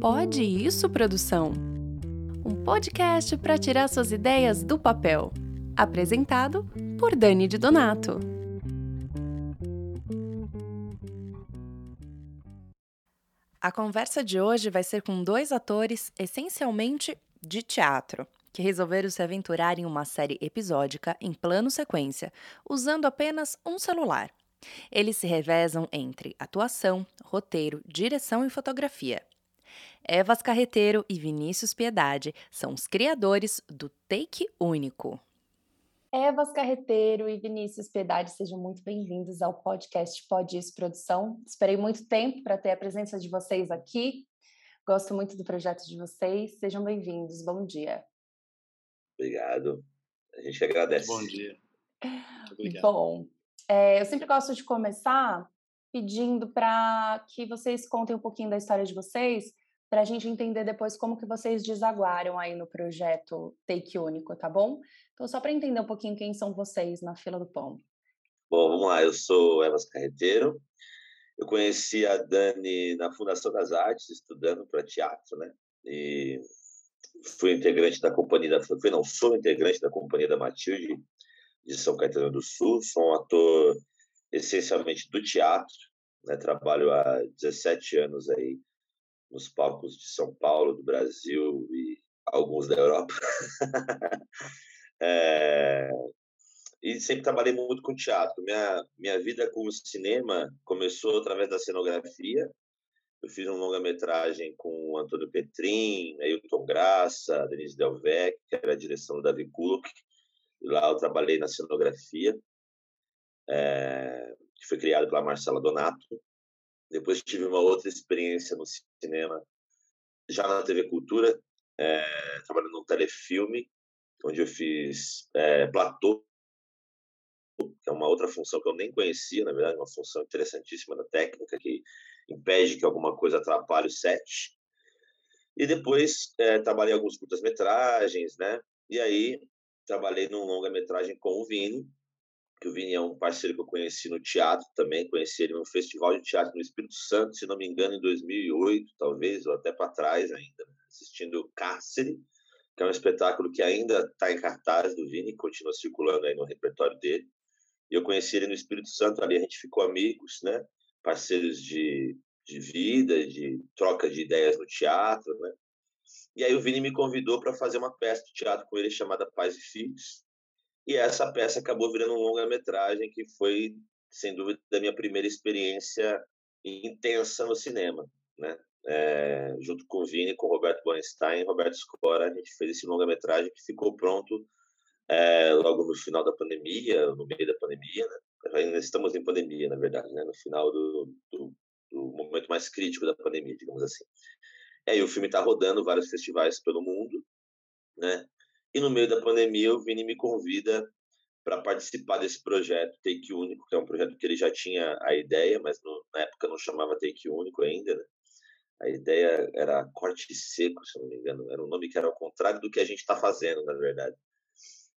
Pode isso, produção? Um podcast para tirar suas ideias do papel. Apresentado por Dani de Donato. A conversa de hoje vai ser com dois atores essencialmente de teatro, que resolveram se aventurar em uma série episódica em plano sequência, usando apenas um celular. Eles se revezam entre atuação, roteiro, direção e fotografia. Evas Carreteiro e Vinícius Piedade são os criadores do Take Único. Evas Carreteiro e Vinícius Piedade, sejam muito bem-vindos ao podcast Pode Isso Produção. Esperei muito tempo para ter a presença de vocês aqui. Gosto muito do projeto de vocês. Sejam bem-vindos. Bom dia. Obrigado. A gente agradece. Bom dia. Bom, é, eu sempre gosto de começar pedindo para que vocês contem um pouquinho da história de vocês, para a gente entender depois como que vocês desaguaram aí no projeto Take Único, tá bom? Então, só para entender um pouquinho quem são vocês na fila do pão. Bom, vamos lá. Eu sou Evas Carreteiro. Eu conheci a Dani na Fundação das Artes, estudando para teatro, né? E fui integrante da companhia da... Fui, não, sou integrante da companhia da Matilde de São Caetano do Sul. Sou um ator essencialmente do teatro, né? Trabalho há 17 anos aí nos palcos de São Paulo, do Brasil e alguns da Europa. é, e sempre trabalhei muito com teatro. Minha, minha vida com o cinema começou através da cenografia. Eu fiz um longa-metragem com o Antônio Petrin, Ailton Graça, Denise Delvec, que era a direção do Davi Kuluk. Lá eu trabalhei na cenografia, é, que foi criado pela Marcela Donato. Depois tive uma outra experiência no cinema, já na TV Cultura, é, trabalhando num telefilme, onde eu fiz é, platô, que é uma outra função que eu nem conhecia, na verdade, uma função interessantíssima da técnica, que impede que alguma coisa atrapalhe o set. E depois é, trabalhei alguns curtas-metragens, né? E aí trabalhei num longa-metragem com o Vini, que o Vini é um parceiro que eu conheci no teatro também, conheci ele num festival de teatro no Espírito Santo, se não me engano, em 2008, talvez, ou até para trás ainda, né, assistindo Cárcere, que é um espetáculo que ainda está em cartaz do Vini, continua circulando aí no repertório dele. E eu conheci ele no Espírito Santo, ali a gente ficou amigos, né? Parceiros de, de vida, de troca de ideias no teatro, né? E aí o Vini me convidou para fazer uma peça de teatro com ele chamada Pais e Filhos, e essa peça acabou virando um longa-metragem que foi, sem dúvida, a minha primeira experiência intensa no cinema, né? É, junto com o Vini, com o Roberto Bornstein, Roberto Scora, a gente fez esse longa-metragem que ficou pronto é, logo no final da pandemia, no meio da pandemia, né? Ainda estamos em pandemia, na verdade, né? No final do, do, do momento mais crítico da pandemia, digamos assim. E aí o filme está rodando vários festivais pelo mundo, né? E no meio da pandemia, o Vini me convida para participar desse projeto Take Único, que é um projeto que ele já tinha a ideia, mas no, na época não chamava Take Único ainda. Né? A ideia era Corte Seco, se não me engano. Era um nome que era ao contrário do que a gente está fazendo, na verdade.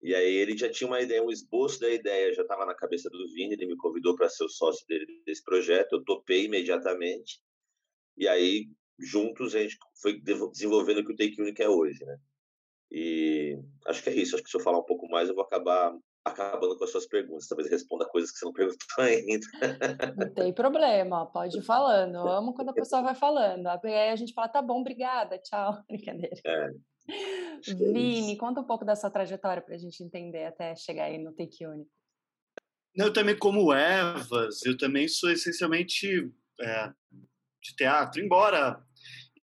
E aí ele já tinha uma ideia, um esboço da ideia, já estava na cabeça do Vini, ele me convidou para ser o sócio dele desse projeto, eu topei imediatamente. E aí, juntos, a gente foi desenvolvendo o que o Take Único é hoje, né? E acho que é isso. Acho que se eu falar um pouco mais, eu vou acabar acabando com as suas perguntas. Talvez responda coisas que você não perguntou ainda. Não tem problema, pode ir falando. Eu amo quando a pessoa vai falando. Aí a gente fala, tá bom, obrigada, tchau. Brincadeira. É, é Vini, conta um pouco da sua trajetória para a gente entender até chegar aí no Take Único. Eu também, como Evas, eu também sou essencialmente é, de teatro, embora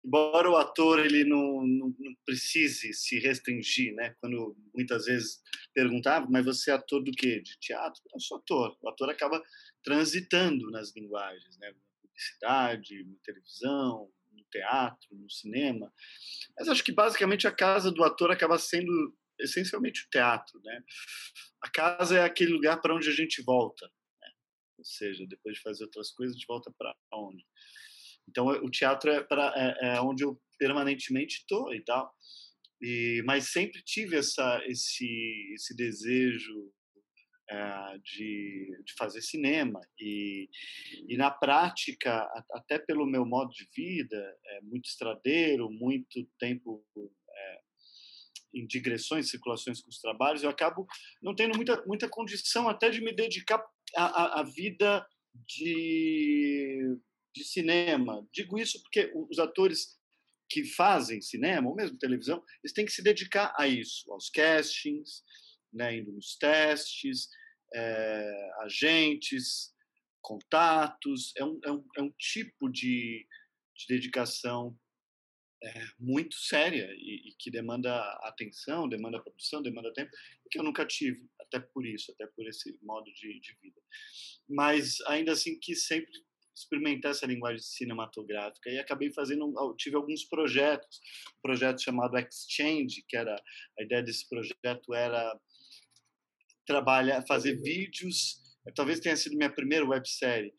embora o ator ele não, não, não, precise se restringir, né? Quando muitas vezes perguntava, mas você é ator do quê? De teatro? Eu sou ator. O ator acaba transitando nas linguagens, né? Na publicidade, na televisão, no teatro, no cinema. Mas acho que basicamente a casa do ator acaba sendo essencialmente o teatro, né? A casa é aquele lugar para onde a gente volta, né? Ou seja, depois de fazer outras coisas, a gente volta para onde? Então, o teatro é, pra, é, é onde eu permanentemente estou e tal. E, mas sempre tive essa, esse, esse desejo é, de, de fazer cinema e, e na prática até pelo meu modo de vida é muito estradeiro muito tempo é, em digressões circulações com os trabalhos eu acabo não tendo muita muita condição até de me dedicar à vida de, de cinema digo isso porque os atores que fazem cinema ou mesmo televisão eles têm que se dedicar a isso aos castings né, indo nos testes, é, agentes, contatos. É um, é um, é um tipo de, de dedicação é, muito séria e, e, que demanda atenção, demanda produção, demanda tempo, que eu nunca tive, até por isso, até por esse modo de, de vida. Mas ainda assim que sempre experimentar essa linguagem cinematográfica e acabei fazendo tive alguns projetos um projeto chamado Exchange que era a ideia desse projeto era trabalhar, fazer vídeos, talvez tenha sido minha primeira websérie,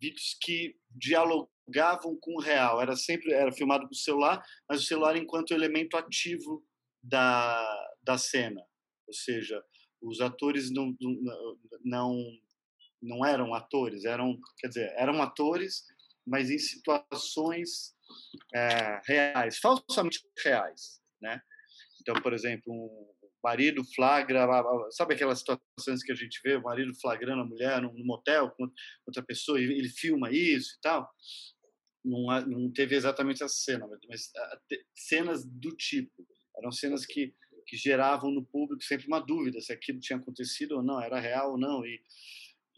vídeos que dialogavam com o real. Era sempre era filmado com o celular, mas o celular enquanto elemento ativo da, da cena. Ou seja, os atores não, não não eram atores, eram, quer dizer, eram atores, mas em situações é, reais, falsamente reais, né? Então, por exemplo, um, marido flagra, sabe aquelas situações que a gente vê, o marido flagrando a mulher num, motel com outra pessoa, e ele filma isso e tal. Não, não teve exatamente essa cena, mas cenas do tipo. Eram cenas que, que geravam no público sempre uma dúvida se aquilo tinha acontecido ou não, era real ou não. E,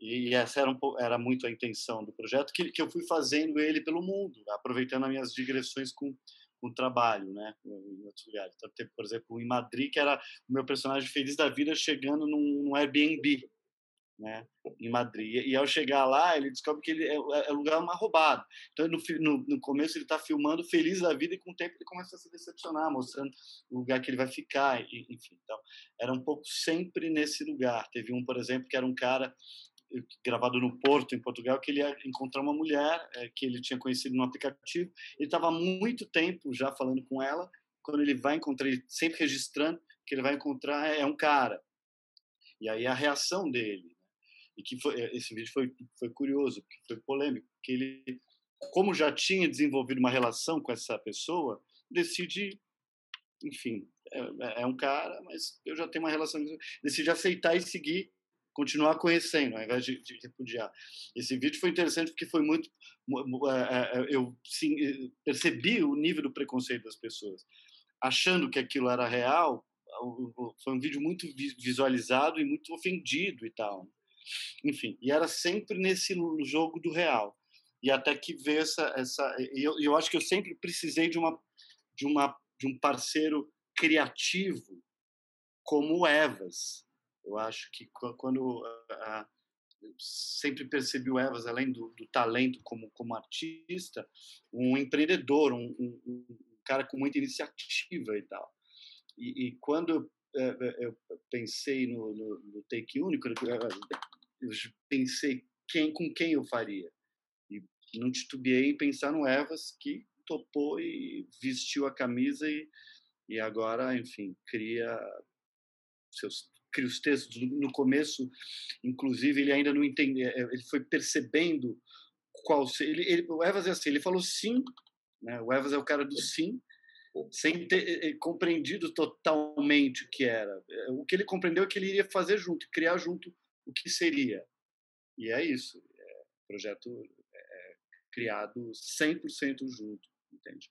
e essa era, um, era muito a intenção do projeto, que, que eu fui fazendo ele pelo mundo, aproveitando as minhas digressões com, com trabalho, né, em outros lugares. Então, teve, por exemplo, em Madrid, que era o meu personagem feliz da vida chegando num, num Airbnb, né, em Madrid. E, ao chegar lá, ele descobre que ele é, é lugar uma roubada. Então, no, no, no começo, ele está filmando feliz da vida e com o tempo ele começa a se decepcionar, mostrando o lugar que ele vai ficar, e, enfim. Então, era um pouco sempre nesse lugar. Teve um, por exemplo, que era um cara gravado no Porto, em Portugal, que ele ia encontrar uma mulher é, que ele tinha conhecido no aplicativo. Ele estava há muito tempo já falando com ela. Quando ele vai encontrar, ele sempre registrando que ele vai encontrar é um cara. E aí a reação dele. Né? E que foi, eh, esse vídeo foi, foi curioso, foi polêmico, porque ele, como já tinha desenvolvido uma relação com essa pessoa, decide, enfim, é, é um cara, mas eu já tenho uma relação, decide aceitar e seguir continuar conhecendo, ao invés de, de, repudiar. Esse vídeo foi interessante porque foi muito. É, é, eu sim, percebi o nível do preconceito das pessoas. Achando que aquilo era real, foi um vídeo muito visualizado e muito ofendido e tal. Enfim, e era sempre nesse jogo do real. E até que veio essa. essa eu, eu acho que eu sempre precisei de, uma, de, uma, de um parceiro criativo como o Evas eu acho que quando a, sempre percebi o Evas, além do, do, talento como, como artista, um empreendedor, um, um, um cara com muita iniciativa e tal. E, e quando eu, é, é, eu, pensei no, no, no, Take Único, eu pensei quem, com quem eu faria. E não titubeei em pensar no Evas, que topou e vestiu a camisa e, e agora, enfim, cria seus cria os textos no começo, inclusive ele ainda não entendia, é, ele foi percebendo qual ele, ele o Evas é assim, ele falou sim, né? O Evas é o cara do sim, sem ter é, é, compreendido totalmente o que era. O que ele compreendeu é que ele iria fazer junto, criar junto o que seria. E é isso. É, projeto é, criado 100% junto, entende?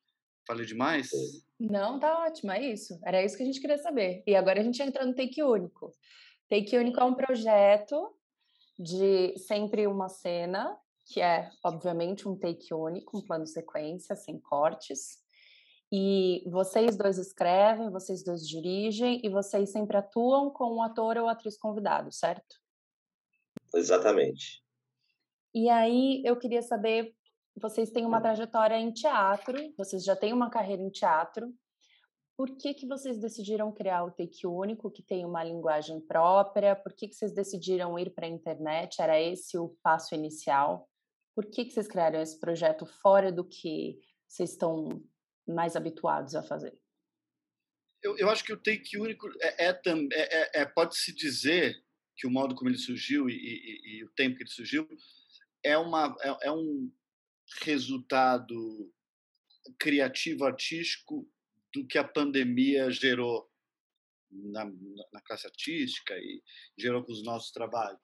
Falei demais? Não, tá ótimo, é isso. Era isso que a gente queria saber. E agora a gente entra no Take Único. Take Único é um projeto de sempre uma cena, que é, obviamente, um take único, um plano sequência, sem cortes. E vocês dois escrevem, vocês dois dirigem e vocês sempre atuam com um ator ou atriz convidado, certo? Exatamente. E aí eu queria saber vocês têm uma trajetória em teatro, vocês já têm uma carreira em teatro. Por que, que vocês decidiram criar o Take Único, que tem uma linguagem própria? Por que, que vocês decidiram ir para a internet? Era esse o passo inicial? Por que, que vocês criaram esse projeto fora do que vocês estão mais habituados a fazer? Eu, eu acho que o Take Único é, é, é, é pode-se dizer que o modo como ele surgiu e, e, e o tempo que ele surgiu é, uma, é, é um resultado criativo artístico do que a pandemia gerou na, na classe artística e gerou com os nossos trabalhos.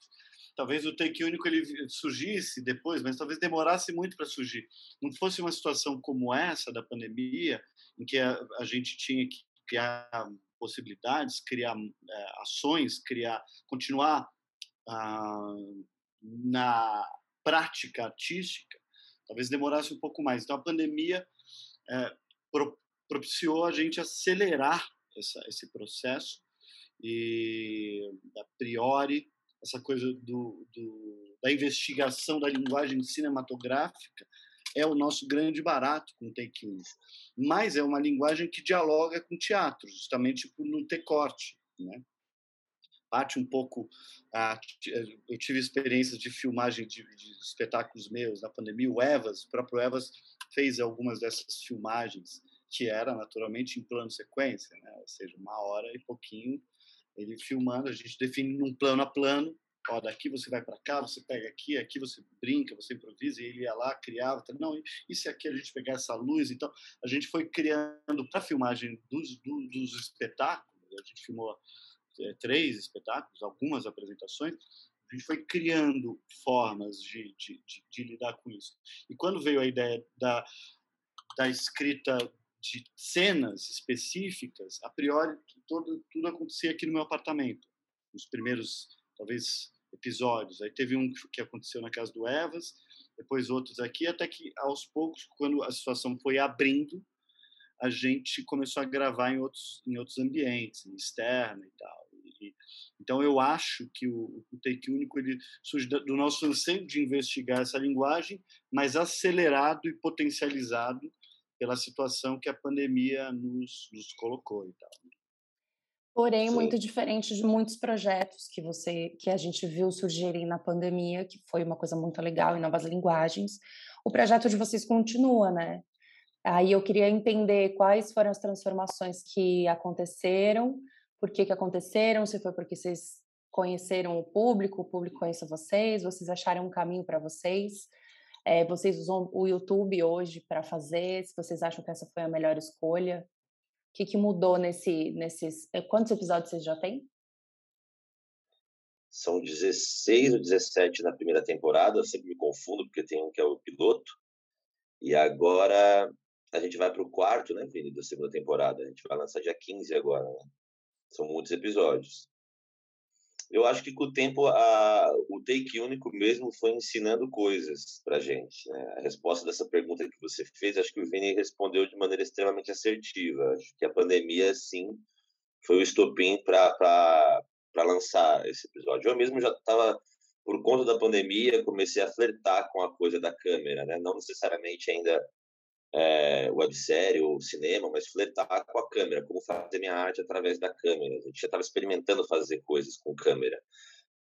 Talvez o take único ele surgisse depois, mas talvez demorasse muito para surgir. Não fosse uma situação como essa da pandemia, em que a, a gente tinha que criar possibilidades, criar é, ações, criar, continuar ah, na prática artística, talvez demorasse um pouco mais. Então a pandemia é, pro, propiciou a gente acelerar essa, esse processo e a priori essa coisa do, do, da investigação da linguagem cinematográfica é o nosso grande barato com Take One. Mas é uma linguagem que dialoga com teatro, justamente por não ter corte. Né? Parte um pouco. A, eu tive experiências de filmagem de, de, espetáculos meus na pandemia. O Evas, o próprio Evas, fez algumas dessas filmagens, que era naturalmente em plano sequência, né? ou seja, uma hora e pouquinho ele filmando, a gente define num plano a plano, ó, daqui você vai para cá, você pega aqui, aqui você brinca, você improvisa, e ele ia lá, criava, não, e se aqui a gente pegar essa luz, então a gente foi criando para a filmagem dos, dos, dos, espetáculos, a gente filmou três espetáculos, algumas apresentações, a gente foi criando formas de, de, de, de lidar com isso. E quando veio a ideia da, da escrita de cenas específicas, a priori tudo, tudo acontecia aqui no meu apartamento. Os primeiros, talvez, episódios. Aí teve um que aconteceu na casa do Evas, depois outros aqui, até que aos poucos, quando a situação foi abrindo, a gente começou a gravar em outros, em outros ambientes, em externa e tal. E, então eu acho que o, o Take Único ele surge do nosso anseio de investigar essa linguagem, mas acelerado e potencializado pela situação que a pandemia nos, nos colocou e tal. Porém, Sim. muito diferente de muitos projetos que você que a gente viu surgirem na pandemia, que foi uma coisa muito legal em novas linguagens. O projeto de vocês continua, né? Aí eu queria entender quais foram as transformações que aconteceram, por que, que aconteceram, se foi porque vocês conheceram o público, o público conhece vocês, vocês acharam um caminho para vocês. É, vocês usam o YouTube hoje para fazer? Se vocês acham que essa foi a melhor escolha? O que, que mudou nesse, nesses. Eh, quantos episódios vocês já têm? São 16 ou 17 na primeira temporada, eu sempre me confundo, porque tem um que é o piloto. E agora a gente vai para o quarto, né, Vini, da segunda temporada. A gente vai lançar dia 15 agora. Né? São muitos episódios eu acho que com o tempo a, o take único mesmo foi ensinando coisas para gente. Né? A resposta dessa pergunta que você fez, acho que o Vini respondeu de maneira extremamente assertiva. Acho que a pandemia, sim, foi o estopim para lançar esse episódio. Eu mesmo já estava, por conta da pandemia, comecei a flertar com a coisa da câmera, né? não necessariamente ainda é, websérie ou cinema, mas flertar com a câmera, como fazer minha arte através da câmera. A gente já estava experimentando fazer coisas com câmera.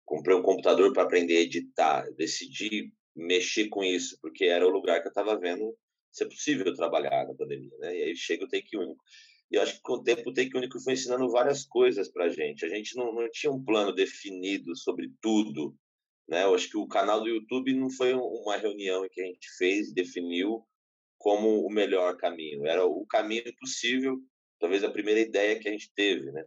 Comprei um computador para aprender a editar, decidi mexer com isso, porque era o lugar que eu estava vendo ser possível trabalhar na pandemia, né? E aí chega o Take Único. E eu acho que com o tempo o Take Único foi ensinando várias coisas para a gente. A gente não, não tinha um plano definido sobre tudo, né? Eu acho que o canal do YouTube não foi uma reunião em que a gente fez, definiu como o melhor caminho. Era o caminho possível, talvez a primeira ideia que a gente teve, né?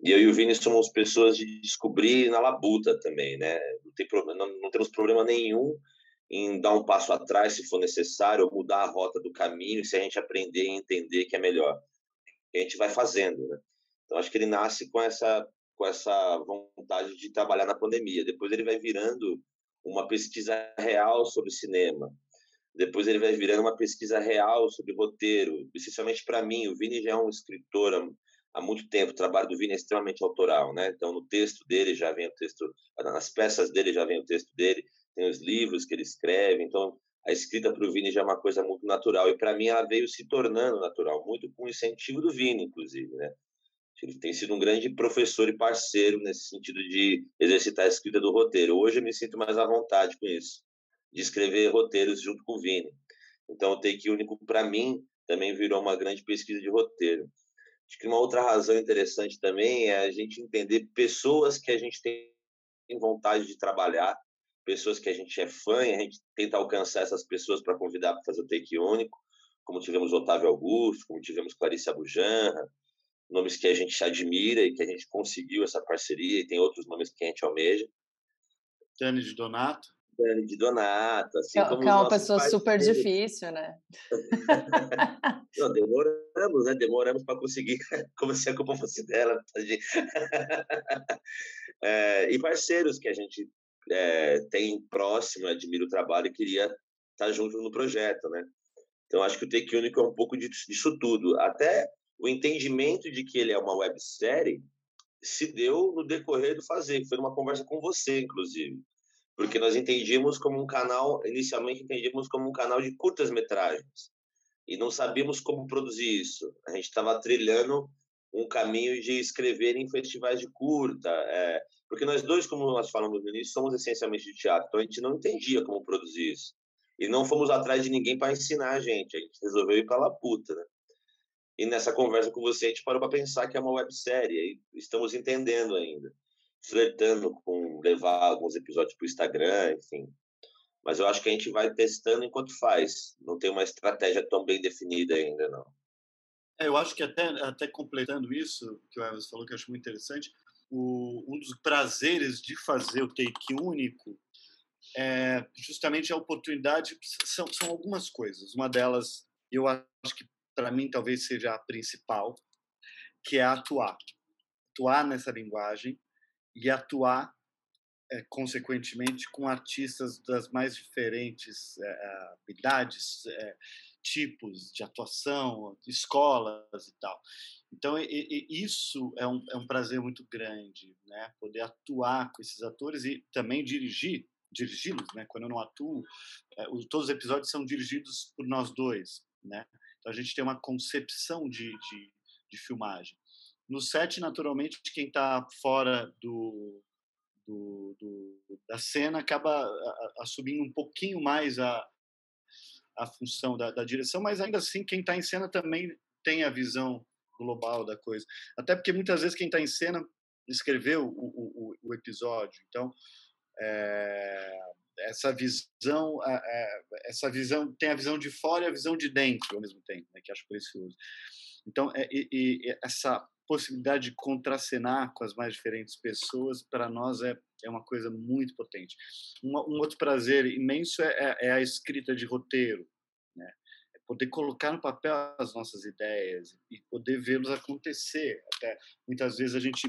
E eu e o Vini somos pessoas de descobrir na labuta também, né? Não, tem problema, não, não temos problema nenhum em dar um passo atrás se for necessário, ou mudar a rota do caminho, se a gente aprender e entender que é melhor. a gente vai fazendo, né? Então acho que ele nasce com essa com essa vontade de trabalhar na pandemia. Depois ele vai virando uma pesquisa real sobre cinema, depois ele vai virando uma pesquisa real sobre roteiro, especialmente para mim. O Vini já é um escritor há, muito tempo. O trabalho do Vini é extremamente autoral, né? Então, no texto dele já vem o texto, nas peças dele já vem o texto dele, tem os livros que ele escreve. Então, a escrita para o Vini já é uma coisa muito natural. E para mim, ela veio se tornando natural, muito com o incentivo do Vini, inclusive, né? Ele tem sido um grande professor e parceiro nesse sentido de exercitar a escrita do roteiro. Hoje eu me sinto mais à vontade com isso de escrever roteiros junto com o Vini. Então, o Take Único, para mim, também virou uma grande pesquisa de roteiro. Acho que uma outra razão interessante também é a gente entender pessoas que a gente tem vontade de trabalhar, pessoas que a gente é fã e a gente tenta alcançar essas pessoas para convidar para fazer o take único, como tivemos Otávio Augusto, como tivemos Clarice Abujanra, nomes que a gente admira e que a gente conseguiu essa parceria, e tem outros nomes que a gente almeja. De Donato. Dani de Donato, assim que, como que é uma pessoa super difícil, né? Não, demoramos, né? Demoramos para conseguir, como se a culpa fosse dela. é, e parceiros que a gente é, tem próximo, admira o trabalho e queria estar tá junto no projeto, né? Então, acho que o Take Único é um pouco disso tudo. Até o entendimento de que ele é uma websérie se deu no decorrer do fazer, foi numa conversa com você, inclusive. Porque nós entendíamos como um canal, inicialmente entendíamos como um canal de curtas metragens. E não sabíamos como produzir isso. A gente estava trilhando um caminho de escrever em festivais de curta. É, porque nós dois, como nós falamos no início, somos essencialmente de teatro. Então a gente não entendia como produzir isso. E não fomos atrás de ninguém para ensinar a gente. A gente resolveu ir para lá puta, né? E nessa conversa com você, a gente parou para pensar que é uma websérie. E estamos entendendo ainda. Flertando com levar alguns episódios para o Instagram, enfim. Mas eu acho que a gente vai testando enquanto faz. Não tem uma estratégia tão bem definida ainda, não. É, eu acho que até, até completando isso, que o Evans falou, que eu acho muito interessante, o, um dos prazeres de fazer o take único é justamente a oportunidade. São, são algumas coisas. Uma delas, eu acho que para mim talvez seja a principal, que é atuar. Atuar nessa linguagem e atuar, é, consequentemente, com artistas das mais diferentes é, idades, é, tipos de atuação, escolas e tal. Então, e, e isso é um, é um prazer muito grande, né? Poder atuar com esses atores e também dirigir, dirigi-los, né? Quando eu não atuo, todos os episódios são dirigidos por nós dois, né? Então, a gente tem uma concepção de, de, de filmagem. No set, naturalmente, quem está fora do, do, do, da cena acaba assumindo um pouquinho mais a, a função da, da direção, mas ainda assim quem está em cena também tem a visão global da coisa. Até porque muitas vezes quem está em cena escreveu o, o, o episódio. Então, é, essa visão é, essa visão tem a visão de fora e a visão de dentro ao mesmo tempo né, que acho precioso então é, e, e essa possibilidade de contracenar com as mais diferentes pessoas para nós é, é uma coisa muito potente. Um, outro prazer imenso é, é, é, a escrita de roteiro né? É poder colocar no papel as nossas ideias e poder vê-los acontecer. Até muitas vezes a gente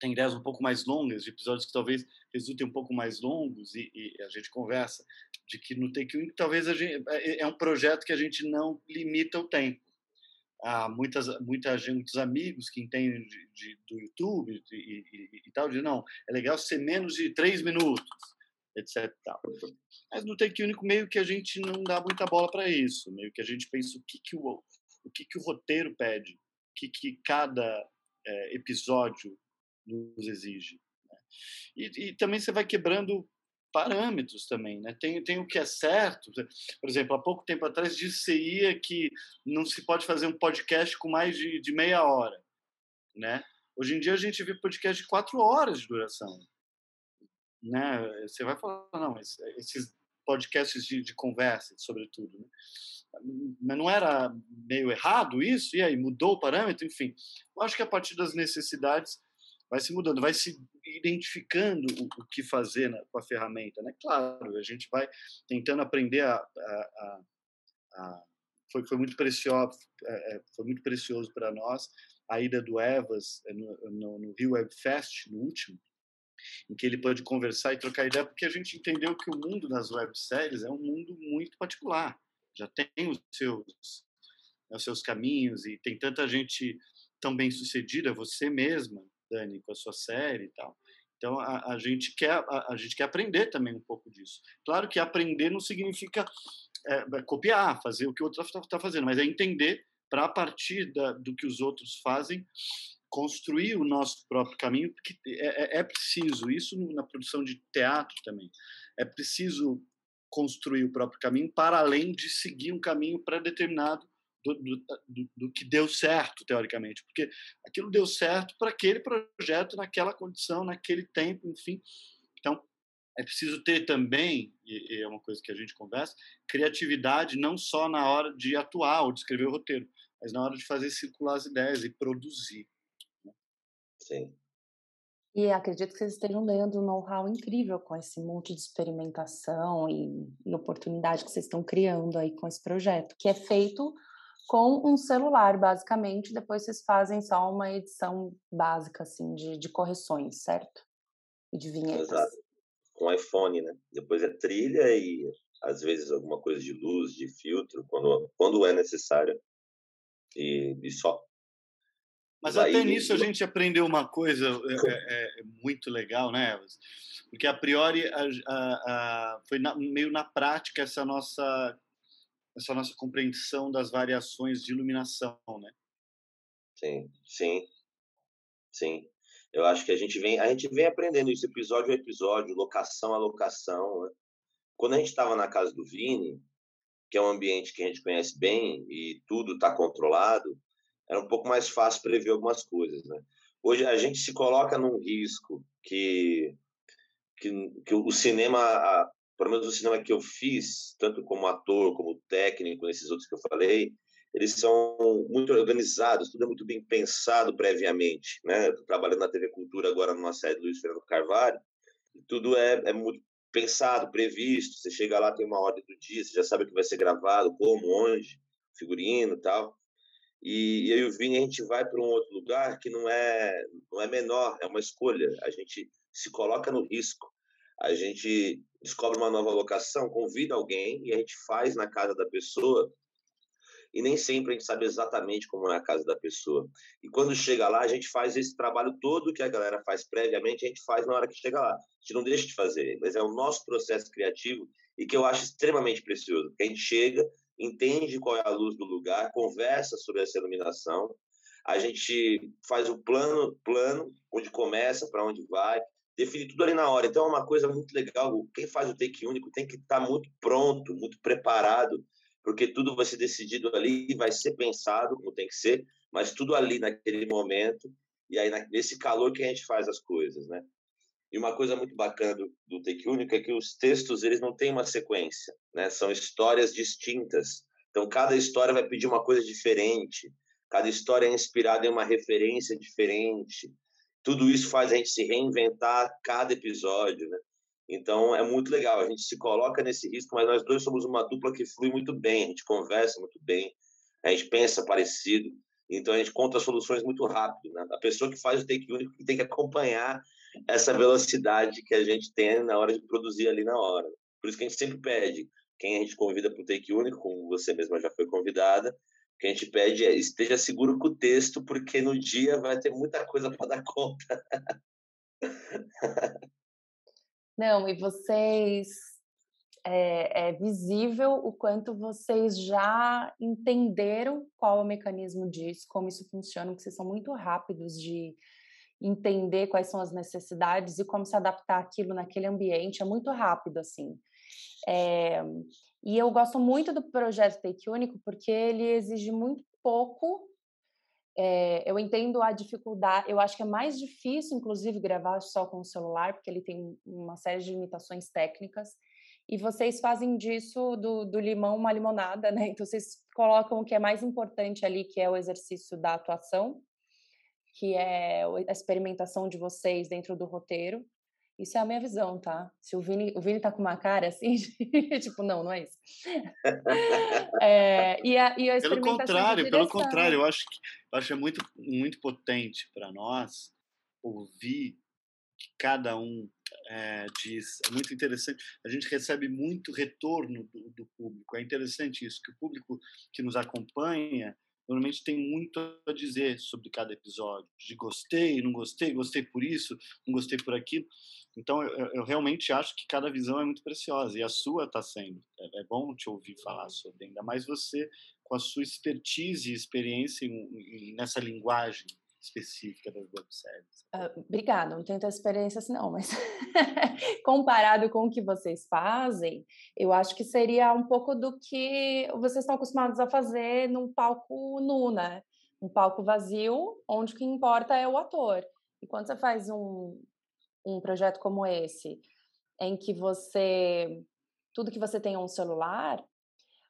tem ideias um pouco mais longas, de episódios que talvez resultem um pouco mais longos, e, e a gente conversa de que no Take One, talvez gente, é, é um projeto que a gente não limita o tempo. Há muitas, muita gente, muitos amigos que entendem de, de, do YouTube e, e, e, tal, de não, é legal ser menos de três minutos, etc. Tal. Mas no Take Único, meio que a gente não dá muita bola para isso, meio que a gente pensa o que, que, o, o, que, que o roteiro pede, o que, que cada é, episódio nos exige. Né? E, e, também você vai quebrando parâmetros também, né? Tem, tem o que é certo. Por exemplo, há pouco tempo atrás disse que não se pode fazer um podcast com mais de, de meia hora, né? Hoje em dia a gente vê podcast de quatro horas de duração, né? Você vai falar, não, esses podcasts de, de conversa, sobretudo, né? mas não era meio errado isso? E aí mudou o parâmetro? Enfim, eu acho que a partir das necessidades vai se mudando, vai se identificando o, o que fazer na, com a ferramenta, né? Claro, a gente vai tentando aprender a, a, a, foi, foi muito precioso, é, é foi muito precioso para nós a ida do Evas é, no, no, no Rio Web Fest, no último, em que ele pôde conversar e trocar ideia, porque a gente entendeu que o mundo das webséries é um mundo muito particular, já tem os seus, os seus caminhos e tem tanta gente tão bem sucedida, você mesma, Dani, com a sua série e tal. Então a, a gente quer a, a, gente quer aprender também um pouco disso. Claro que aprender não significa é, é copiar, fazer o que o outro está tá fazendo, mas é entender para a partir da, do que os outros fazem construir o nosso próprio caminho, porque é, é, é preciso isso na produção de teatro também. É preciso construir o próprio caminho para além de seguir um caminho pré-determinado do, do, do, que deu certo, teoricamente, porque aquilo deu certo para aquele projeto, naquela condição, naquele tempo, enfim. Então, é preciso ter também, e é uma coisa que a gente conversa, criatividade não só na hora de atuar ou de escrever o roteiro, mas na hora de fazer circular as ideias e produzir. Né? Sim. E acredito que vocês estejam ganhando um know-how incrível com esse monte de experimentação e, e, oportunidade que vocês estão criando aí com esse projeto, que é feito com um celular, basicamente. Depois vocês fazem só uma edição básica, assim, de, de correções, certo? E de vinhetas. Exato. Com iPhone, né? Depois é trilha e, às vezes, alguma coisa de luz, de filtro, quando, quando é necessário. E, e só. Mas Daí, até nisso a gente aprendeu uma coisa é, é, é muito legal, né? Porque a priori a, a, a, foi na, meio na prática essa nossa essa nossa compreensão das variações de iluminação, né? Sim, sim, sim. Eu acho que a gente vem a gente vem aprendendo isso episódio a episódio, locação a locação. Né? Quando a gente estava na casa do Vini, que é um ambiente que a gente conhece bem e tudo está controlado, era um pouco mais fácil prever algumas coisas, né? Hoje a gente se coloca num risco que que, que o cinema, pelo menos o cinema que eu fiz, tanto como ator, como técnico, nesses outros que eu falei, eles são muito organizados, tudo é muito bem pensado previamente, né? Trabalhando na TV Cultura agora numa série do Luiz Fernando Carvalho, tudo é, é muito pensado, previsto. Você chega lá, tem uma ordem do dia, você já sabe o que vai ser gravado, como, onde, figurino, tal. E, e aí o Vini a gente vai para um outro lugar que não é não é menor, é uma escolha. A gente se coloca no risco. A gente descobre uma nova locação, convida alguém e a gente faz na casa da pessoa. E nem sempre a gente sabe exatamente como é a casa da pessoa. E quando chega lá, a gente faz esse trabalho todo que a galera faz previamente, a gente faz na hora que chega lá. A gente não deixa de fazer, mas é o nosso processo criativo e que eu acho extremamente precioso. A gente chega, entende qual é a luz do lugar, conversa sobre essa iluminação, a gente faz o plano, plano, onde começa, para onde vai, define tudo ali na hora. Então é uma coisa muito legal. Quem faz o take único tem que estar tá muito pronto, muito preparado, porque tudo vai ser decidido ali vai ser pensado como tem que ser, mas tudo ali naquele momento e aí nesse calor que a gente faz as coisas, né? E uma coisa muito bacana do, do Take Único é que os textos eles não têm uma sequência, né? São histórias distintas. Então cada história vai pedir uma coisa diferente. Cada história é inspirada em uma referência diferente. Tudo isso faz a gente se reinventar cada episódio, né? Então é muito legal. A gente se coloca nesse risco, mas nós dois somos uma dupla que flui muito bem. A gente conversa muito bem, a gente pensa parecido. Então a gente conta soluções muito rápido. Né? A pessoa que faz o take único tem que acompanhar essa velocidade que a gente tem na hora de produzir ali na hora. Por isso que a gente sempre pede, quem a gente convida para o take único, como você mesma já foi convidada, que a gente pede é esteja seguro com o texto, porque no dia vai ter muita coisa para dar conta. Não, e vocês é, é, visível o quanto vocês já entenderam qual é o mecanismo disso, como isso funciona, que vocês são muito rápidos de entender quais são as necessidades e como se adaptar aquilo naquele ambiente, é muito rápido, assim. É, e eu gosto muito do projeto Take Único porque ele exige muito pouco. É, eu entendo a dificuldade, eu acho que é mais difícil, inclusive, gravar só com o celular, porque ele tem uma série de limitações técnicas. E vocês fazem disso do, do limão uma limonada, né? Então, vocês colocam o que é mais importante ali, que é o exercício da atuação, que é a experimentação de vocês dentro do roteiro. Isso é a minha visão, tá? Se o Vini, o Vini tá com uma cara assim, tipo, não, não é isso. É, e, a, e a pelo contrário, pelo contrário, eu acho que eu acho é muito, muito potente para nós ouvir que cada um é, diz. É muito interessante. A gente recebe muito retorno do, do público. É interessante isso, que o público que nos acompanha normalmente tem muito a dizer sobre cada episódio. De gostei, não gostei, gostei por isso, não gostei por aquilo. Então, eu, eu realmente acho que cada visão é muito preciosa. E a sua está sendo. É, é, bom te ouvir falar sobre. Ainda mais você, com a sua expertise e experiência em, em, nessa linguagem específica das webséries. Uh, obrigada, não tenho tanta experiência assim não, mas comparado com o que vocês fazem, eu acho que seria um pouco do que vocês estão acostumados a fazer num palco nu, né? Um palco vazio, onde o que importa é o ator. E quando você faz um, um projeto como esse, em que você tudo que você tem é um celular,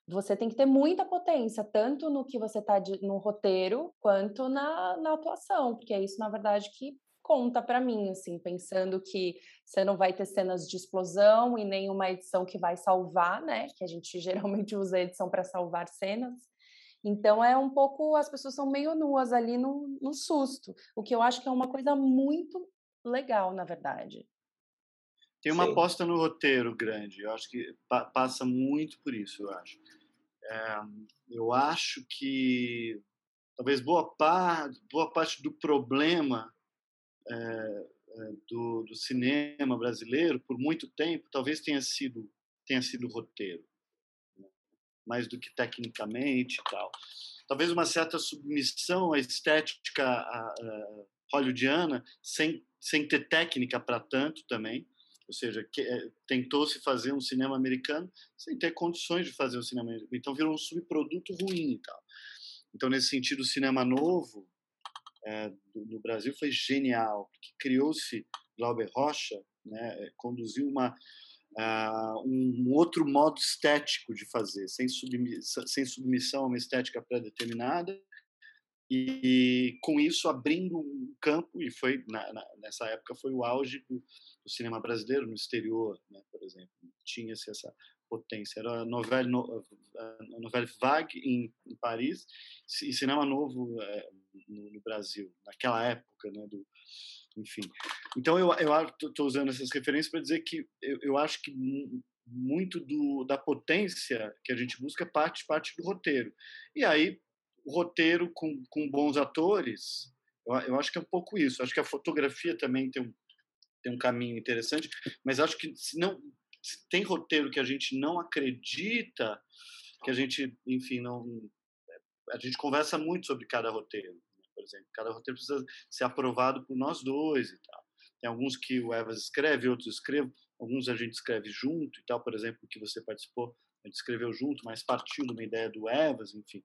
você tem que ter muita potência, tanto no que você está no roteiro, quanto na, na atuação, porque é isso, na verdade, que conta para mim, assim, pensando que você não vai ter cenas de explosão e nenhuma edição que vai salvar, né? Que a gente geralmente usa a edição para salvar cenas. Então é um pouco, as pessoas são meio nuas ali no, no susto, o que eu acho que é uma coisa muito legal, na verdade. Tem uma Sim. aposta no roteiro grande, eu acho que pa passa muito por isso, eu acho. É, eu acho que talvez boa parte, boa parte do problema é, do, do, cinema brasileiro por muito tempo talvez tenha sido tenha sido roteiro né? mais do que tecnicamente e tal talvez uma certa submissão à estética a, a hollywoodiana sem sem ter técnica para tanto também ou seja, é, tentou-se fazer um cinema americano sem ter condições de fazer o cinema americano. Então virou um subproduto ruim e tal. Então, nesse sentido, o cinema novo é, do, no Brasil foi genial, porque criou-se Glauber Rocha, né, é, conduziu uma, uh, um outro modo estético de fazer, sem, submissão, sem submissão a uma estética pré-determinada, e, com isso abrindo um campo, e foi na, na, nessa época foi o auge do, do cinema brasileiro no exterior, né, por exemplo, tinha-se essa potência. Era a novela, a novela Vague em, em Paris e cinema novo é, no, no, Brasil, naquela época, né, do, enfim. Então eu estou usando essas referências para dizer que eu, eu acho que muito do, da potência que a gente busca parte parte do roteiro. E aí o roteiro com, com bons atores, eu, eu acho que é um pouco isso. Acho que a fotografia também tem um tem um caminho interessante, mas acho que se não se tem roteiro que a gente não acredita, que a gente, enfim, não a gente conversa muito sobre cada roteiro, né? por exemplo, cada roteiro precisa ser aprovado por nós dois e tal. Tem alguns que o Evas escreve, outros escrevo, alguns a gente escreve junto e tal, por exemplo, que você participou, gente escreveu junto, mas partiu de uma ideia do Evas, enfim.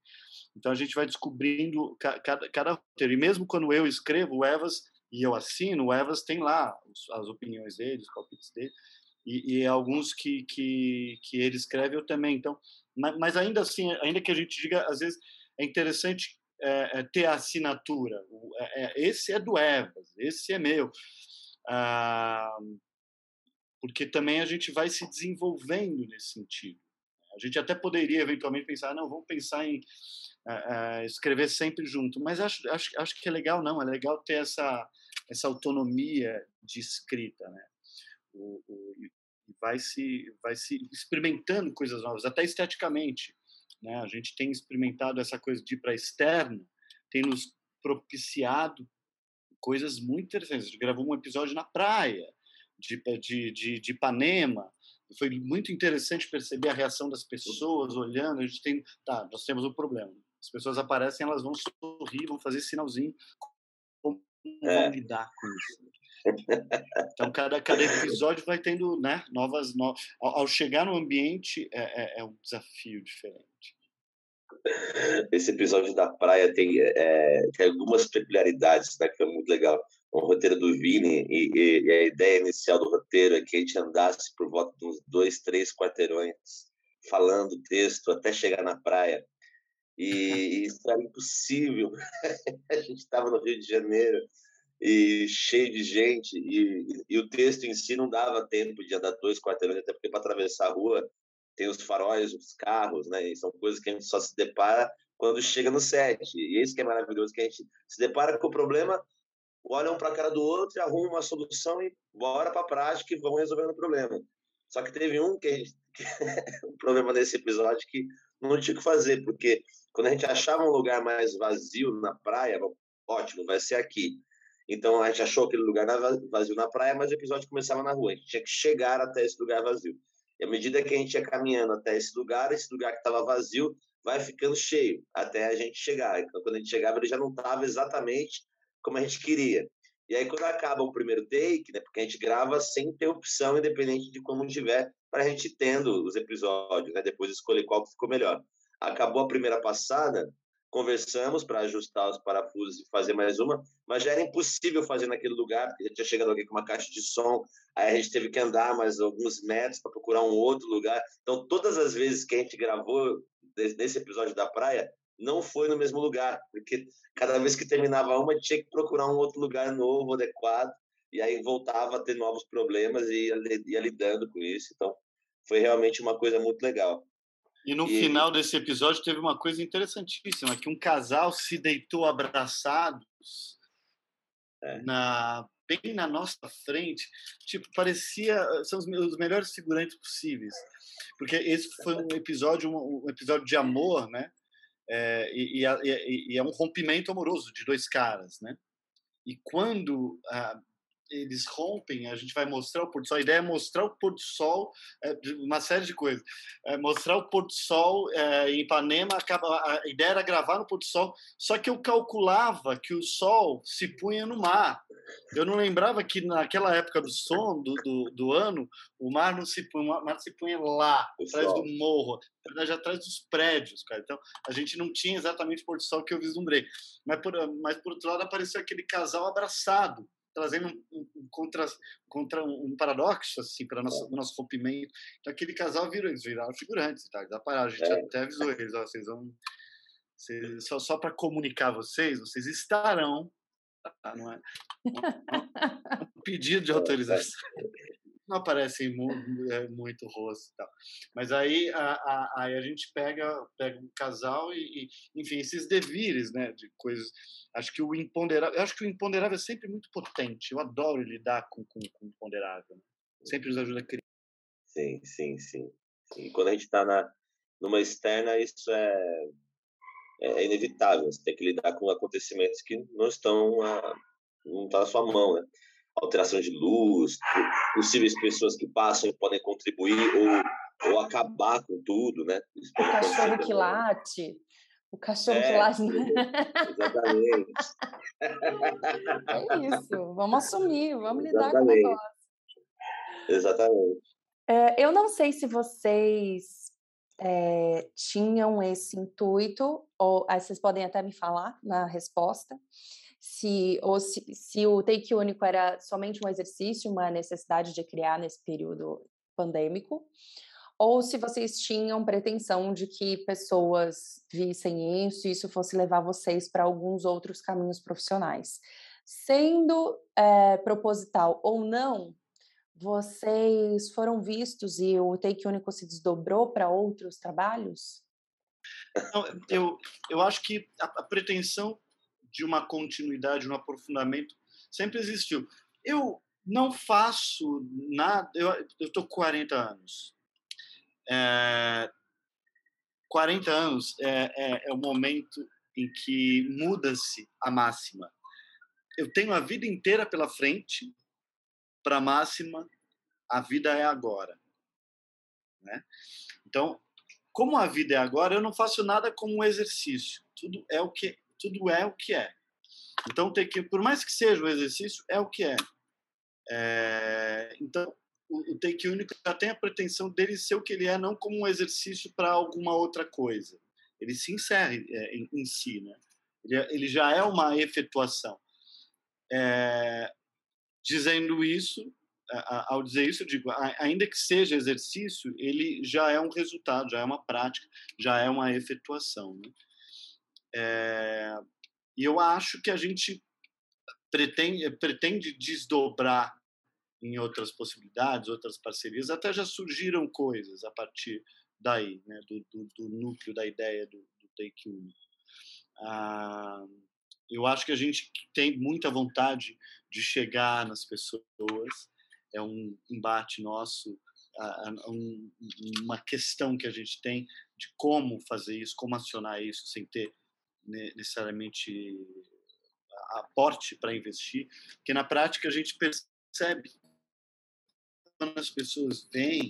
Então a gente vai descobrindo cada, roteiro. E mesmo quando eu escrevo, o Evas e eu assino, o Evas tem lá as opiniões dele, os palpites dele, e, e alguns que, que, que ele escreve eu também. Então, mas ainda assim, ainda que a gente diga, às vezes é interessante é, é, ter a assinatura. É, é, esse é do Evas, esse é meu. Ah, porque também a gente vai se desenvolvendo nesse sentido. A gente até poderia eventualmente pensar, não, vamos pensar em uh, escrever sempre junto. Mas acho, acho, acho que é legal, não, é legal ter essa, essa autonomia de escrita, né? O, o, vai se vai se experimentando coisas novas, até esteticamente, né? A gente tem experimentado essa coisa de ir para externo, tem nos propiciado coisas muito interessantes. A gente gravou um episódio na praia de, de, de, de Ipanema, foi muito interessante perceber a reação das pessoas olhando. A gente tem, tá, nós temos um problema. As pessoas aparecem, elas vão sorrir, vão fazer sinalzinho. Como é. lidar com isso? Então, cada, cada episódio vai tendo né, novas. No... Ao, ao chegar no ambiente, é, é, é, um desafio diferente. Esse episódio da praia tem, é, tem algumas peculiaridades né, que é muito legal. O roteiro do Vini e, e, e, a ideia inicial do roteiro é que a gente andasse por volta de uns dois, três quarteirões falando texto até chegar na praia. E isso era impossível. a gente estava no Rio de Janeiro e cheio de gente e, e, o texto em si não dava tempo de andar dois quarteirões, até porque para atravessar a rua tem os faróis, os carros, né? E são coisas que a gente só se depara quando chega no set. E isso que é maravilhoso, que a gente se depara com o problema, olha um para a cara do outro, arruma uma solução e bora para a prática e vão resolvendo o problema. Só que teve um que, que um problema nesse episódio que não tinha o que fazer, porque quando a gente achava um lugar mais vazio na praia, ótimo, vai ser aqui. Então a gente achou aquele lugar vazio na praia, mas o episódio começava na rua. A gente tinha que chegar até esse lugar vazio. E à medida que a gente ia caminhando até esse lugar, esse lugar que estava vazio vai ficando cheio até a gente chegar. Então, quando a gente chegava, ele já não estava exatamente como a gente queria. E aí, quando acaba o primeiro take, né, porque a gente grava sem ter opção, independente de como tiver, para a gente tendo os episódios, né, depois escolher qual que ficou melhor. Acabou a primeira passada, conversamos para ajustar os parafusos e fazer mais uma, mas já era impossível fazer naquele lugar, porque já tinha chegado alguém com uma caixa de som, aí a gente teve que andar mais alguns metros para procurar um outro lugar. Então, todas as vezes que a gente gravou nesse episódio da praia, não foi no mesmo lugar, porque cada vez que terminava uma, tinha que procurar um outro lugar novo, adequado, e aí voltava a ter novos problemas e ia, ia lidando com isso. Então, foi realmente uma coisa muito legal. E no e... final desse episódio teve uma coisa interessantíssima, que um casal se deitou abraçados é. na bem na nossa frente, tipo parecia são os, os melhores figurantes possíveis, porque esse foi um episódio um, um episódio de amor, né? É, e, e, e, é um rompimento amoroso de dois caras, né? E quando ah, eles rompem, a gente vai mostrar o pôr do sol. A ideia é mostrar o pôr do sol, é, uma série de coisas. É, mostrar o pôr do sol é, em Ipanema, acaba, a ideia era gravar no pôr do sol, só que eu calculava que o sol se punha no mar. Eu não lembrava que naquela época do som, do, do, do ano, o mar não se punha, o mar se punha lá, o atrás sol. do morro, na verdade, atrás dos prédios, cara. Então, a gente não tinha exatamente o pôr do sol que eu vislumbrei. Mas por, mas, por outro lado, apareceu aquele casal abraçado trazendo um, um, contra, contra um paradoxo assim para nosso é. nosso rompimento. Então aquele casal virou, eles viraram figurantes, tá? Dá para a gente é. até avisou eles, ó, vocês vão vocês, só só para comunicar vocês, vocês estarão tá? não é um pedido de é, autorização não aparecem muito, é, muito rosto e tal. Mas aí a, a, aí a gente pega, pega um casal e, e, enfim, esses devires, né, de coisas. Acho que o imponderável, acho que o imponderável é sempre muito potente. Eu adoro lidar com, com, com o imponderável. Né? Sempre nos ajuda a criar. Sim, sim, sim. E quando a gente está na numa externa, isso é, é, é inevitável. Você tem que lidar com acontecimentos que não estão a, não está na sua mão, né? Alteração de luz, possíveis pessoas que passam e podem contribuir ou, ou acabar com tudo, né? o cachorro que late. O cachorro é, que late. Exatamente. É isso. Vamos assumir, vamos lidar com o negócio. Exatamente. É, eu não sei se vocês é, tinham esse intuito, ou aí vocês podem até me falar na resposta, se, ou se, se o take único era somente um exercício, uma necessidade de criar nesse período pandêmico, ou se vocês tinham pretensão de que pessoas vissem isso e isso fosse levar vocês para alguns outros caminhos profissionais. Sendo é, proposital ou não, vocês foram vistos e o Take Único se desdobrou para outros trabalhos? eu, eu acho que a, a pretensão de uma continuidade, um aprofundamento, sempre existiu. Eu não faço nada, eu estou com 40 anos. É, 40 anos é, é, é o momento em que muda-se a máxima. Eu tenho a vida inteira pela frente, para a máxima, a vida é agora. Né? Então, como a vida é agora, eu não faço nada como um exercício. Tudo é o que tudo é o que é. Então, tem que, por mais que seja o exercício, é o que é. é então, o, o take único já tem a pretensão dele ser o que ele é, não como um exercício para alguma outra coisa. Ele se encerra é, em, em, si, né? Ele, é, ele, já é uma efetuação. É, dizendo isso, ao dizer isso, eu digo, ainda que seja exercício, ele já é um resultado, já é uma prática, já é uma efetuação. Né? É, e eu acho que a gente pretende, pretende desdobrar em outras possibilidades, outras parcerias. Até já surgiram coisas a partir daí, né, do, do, do núcleo da ideia do, do Take Único. Ah, eu acho que a gente tem muita vontade de chegar nas pessoas. É um embate nosso, um, uma questão que a gente tem de como fazer isso, como acionar isso sem ter necessariamente aporte para investir, porque na prática a gente percebe quando as pessoas vêm,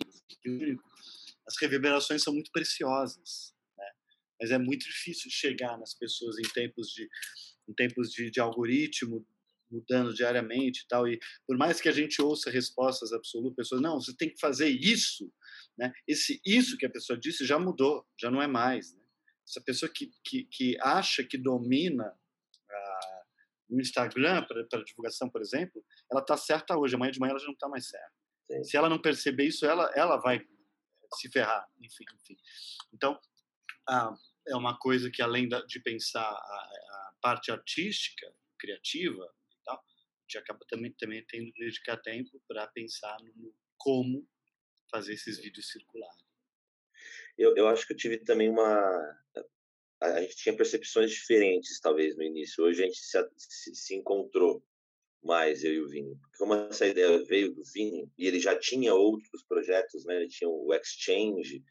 as reverberações são muito preciosas, né? mas é muito difícil chegar nas pessoas em tempos de em tempos de, de algoritmo mudando diariamente e tal e por mais que a gente ouça respostas absolutas, pessoas não, você tem que fazer isso, né? Esse isso que a pessoa disse já mudou, já não é mais, né? Essa pessoa que, que, que acha que domina uh, o Instagram para divulgação, por exemplo, ela está certa hoje, amanhã de manhã ela já não está mais certa. Sim. Se ela não perceber isso, ela, ela vai se ferrar, enfim. enfim. Então, uh, é uma coisa que além de pensar a, a parte artística, criativa, tal, a gente acaba também, também tendo que dedicar tempo para pensar no como fazer esses vídeos circularem. Eu, eu acho que eu tive também uma. A gente tinha percepções diferentes, talvez, no início. Hoje a gente se, se, se encontrou mais, eu e o Vini. Como essa ideia veio do Vini, e ele já tinha outros projetos, né? Ele tinha o Exchange,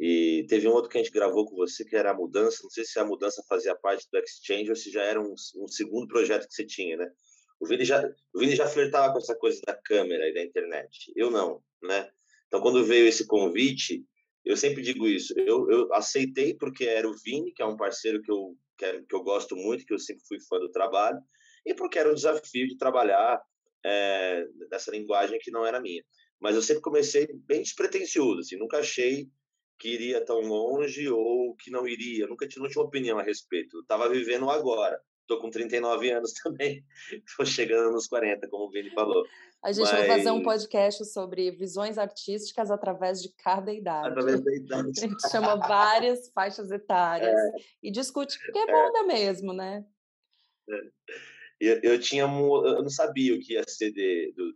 e teve um outro que a gente gravou com você, que era a mudança. Não sei se a mudança fazia parte do Exchange ou se já era um, um segundo projeto que você tinha, né? O Vini, já, o Vini já flertava com essa coisa da câmera e da internet. Eu não, né? Então, quando veio esse convite, eu sempre digo isso. Eu, eu aceitei porque era o Vini, que é um parceiro que eu, que, que eu gosto muito, que eu sempre fui fã do trabalho, e porque era um desafio de trabalhar é, nessa linguagem que não era minha. Mas eu sempre comecei bem despretensioso, assim, nunca achei que iria tão longe ou que não iria. Nunca tinha, não tinha opinião a respeito. Estava vivendo agora. Estou com 39 anos também. Estou chegando nos 40, como o Vini falou. A gente Mas... vai fazer um podcast sobre visões artísticas através de cada idade. Através da idade. A gente chama várias faixas etárias é. e discute, porque é, é. moda mesmo, né? É. Eu, eu, tinha, eu não sabia o que ia ser de, do,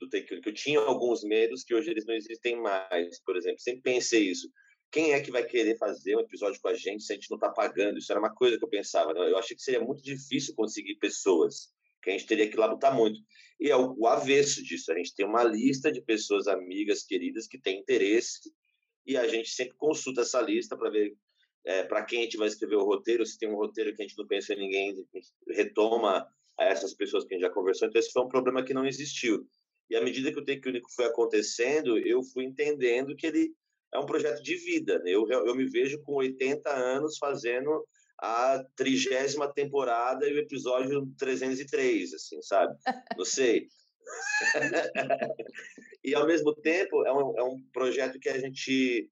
do Take que eu tinha alguns medos que hoje eles não existem mais, por exemplo. Sempre pensei isso. Quem é que vai querer fazer um episódio com a gente se a gente não está pagando? Isso era uma coisa que eu pensava. Né? Eu achei que seria muito difícil conseguir pessoas, que a gente teria que labutar muito. E é o, o avesso disso. A gente tem uma lista de pessoas amigas, queridas, que têm interesse, e a gente sempre consulta essa lista para ver é, para quem a gente vai escrever o roteiro, se tem um roteiro que a gente não pensa em ninguém, retoma a essas pessoas que a gente já conversou. Então, esse foi um problema que não existiu. E à medida que o Take Único foi acontecendo, eu fui entendendo que ele é um projeto de vida. Né? Eu, eu me vejo com 80 anos fazendo a trigésima temporada e o episódio 303, assim, sabe? Não sei. e ao mesmo tempo é um, é um projeto que a gente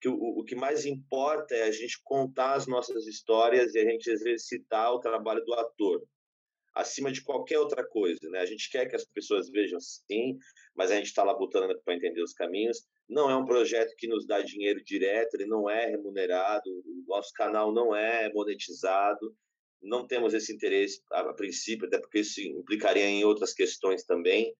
que o, o que mais importa é a gente contar as nossas histórias e a gente exercitar o trabalho do ator acima de qualquer outra coisa. Né? A gente quer que as pessoas vejam sim, mas a gente está lá botando para entender os caminhos. Não é um projeto que nos dá dinheiro direto, ele não é remunerado, o nosso canal não é monetizado, não temos esse interesse a, princípio, até porque isso implicaria em outras questões também.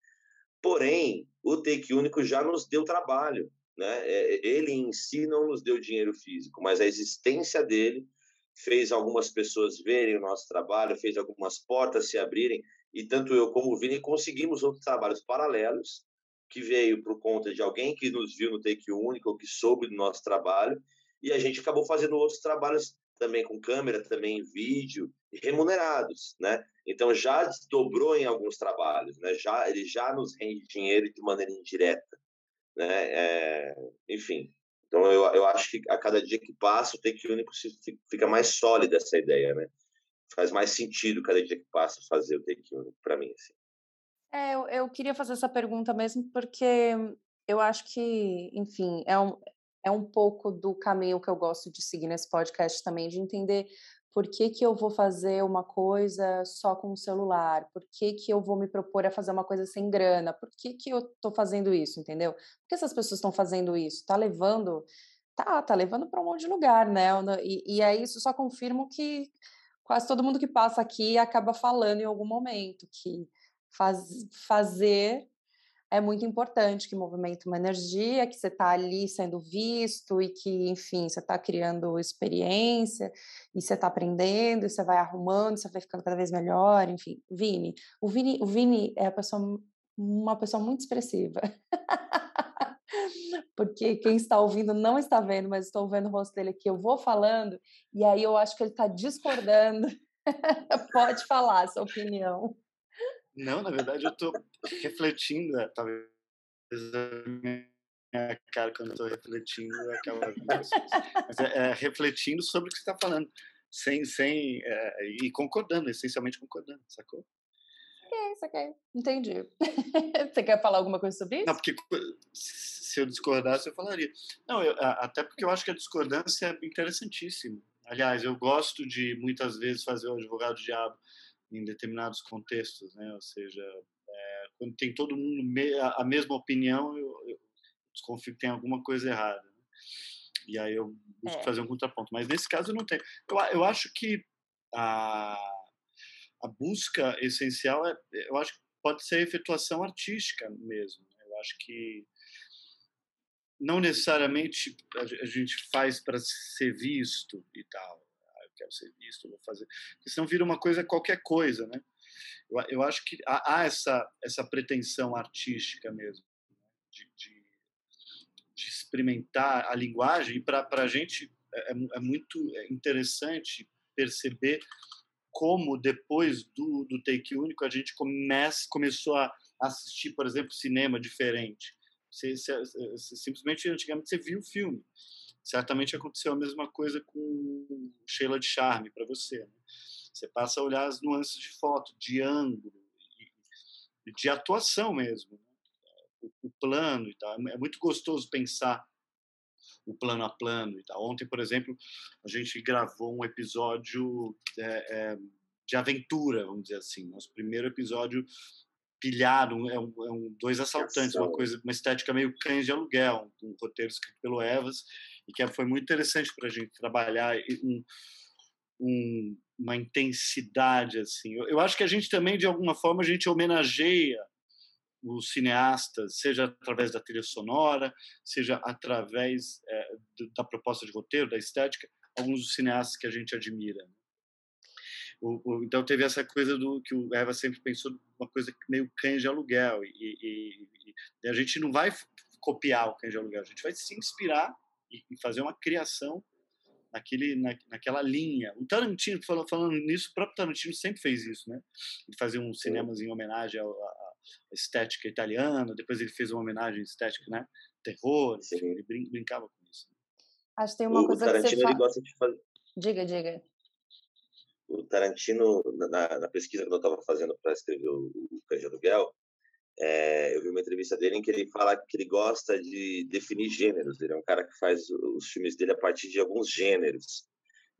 Porém, o Take Único já nos deu trabalho. Né? É, ele em si não nos deu dinheiro físico, mas a existência dele fez algumas pessoas verem o nosso trabalho, fez algumas portas se abrirem, e tanto eu como o Vini conseguimos outros trabalhos paralelos, que veio por conta de alguém que nos viu no Take Único, que soube do nosso trabalho, e a gente acabou fazendo outros trabalhos também com câmera, também vídeo, remunerados, né? Então já dobrou em alguns trabalhos, né? Já ele já nos rende dinheiro de maneira indireta, né? É, enfim, então, eu, eu acho que a cada dia que passa, o Take Único fica mais sólida essa ideia, né? Faz mais sentido cada dia que passa fazer o Take Único para mim, assim. É, eu, eu queria fazer essa pergunta mesmo porque eu acho que, enfim, é um, é um pouco do caminho que eu gosto de seguir nesse podcast também, de entender por que, que eu vou fazer uma coisa só com o celular? Por que, que eu vou me propor a fazer uma coisa sem grana? Por que, que eu estou fazendo isso, entendeu? Por que essas pessoas estão fazendo isso? Tá levando. Tá, tá levando para um monte de lugar, né? E, e aí isso só confirma que quase todo mundo que passa aqui acaba falando em algum momento que faz, fazer é muito importante que movimenta uma energia, que você está ali sendo visto e que, enfim, você está criando experiência e você está aprendendo, e você vai arrumando, você vai ficando cada vez melhor, enfim. Vini, o Vini, o Vini é pessoa, uma pessoa muito expressiva. Porque quem está ouvindo não está vendo, mas estou vendo o rosto dele aqui. Eu vou falando e aí eu acho que ele está discordando. Pode falar sua opinião. Não, na verdade eu estou refletindo, é, talvez a minha cara quando eu estou refletindo acaba Mas é, é, refletindo sobre o que você está falando, sem, sem é, e concordando, essencialmente concordando, sacou? saquei, saquei. Entendi. você quer falar alguma coisa sobre isso? Não, porque se eu discordasse, eu falaria. Não, eu, até porque eu acho que a discordância é interessantíssima. Aliás, eu gosto de muitas vezes fazer o advogado diabo em determinados contextos, né? Ou seja, é, quando tem todo mundo a mesma opinião, eu, eu desconfio que tem alguma coisa errada. Né? E aí eu busco é. fazer um contraponto. Mas nesse caso não tem. Eu, eu acho que a, a busca essencial é, eu acho que pode ser a efetuação artística mesmo. Né? Eu acho que não necessariamente a gente faz para ser visto e tal. Quero ser visto, vou fazer. Porque senão vira uma coisa qualquer coisa, né? Eu, eu acho que há, há, essa, essa pretensão artística mesmo, né? de, de, de, experimentar a linguagem. E para a gente é, é, é muito interessante perceber como depois do, do take único a gente comece, começou a assistir, por exemplo, cinema diferente você, você, você, simplesmente, antigamente, você viu o filme. Certamente aconteceu a mesma coisa com Sheila de Charme para você. Né? Você passa a olhar as nuances de foto, de ângulo, e, de atuação mesmo. Né? O, o, plano e tal. É muito gostoso pensar o plano a plano e tal. Ontem, por exemplo, a gente gravou um episódio é, é, de aventura, vamos dizer assim. Nosso primeiro episódio pilhado, é um, é um, dois assaltantes, uma coisa, uma estética meio cães de aluguel, um, um roteiro escrito pelo Evas e que foi muito interessante para a gente trabalhar um, um, uma intensidade assim. Eu, eu, acho que a gente também de alguma forma a gente homenageia os cineastas, seja através da trilha sonora, seja através é, da proposta de roteiro, da estética, alguns dos cineastas que a gente admira. Né? O, o, então teve essa coisa do que o Eva sempre pensou uma coisa meio cães de aluguel e, e, e, a gente não vai copiar o cães de aluguel, a gente vai se inspirar e, e fazer uma criação naquele na, naquela linha. O Tarantino falando, falando nisso, o próprio Tarantino sempre fez isso, né? Ele fazia um cinemas em homenagem à, à estética italiana, depois ele fez uma homenagem estética, né? Terror, enfim, ele brin brincava com isso. Acho que tem uma o, coisa o Tarantino, que você ele gosta de fazer. Diga, diga o Tarantino, na, na pesquisa que eu estava fazendo para escrever o, o de Aluguel, é, eu vi uma entrevista dele em que ele fala que ele gosta de definir gêneros. Ele é um cara que faz os filmes dele a partir de alguns gêneros.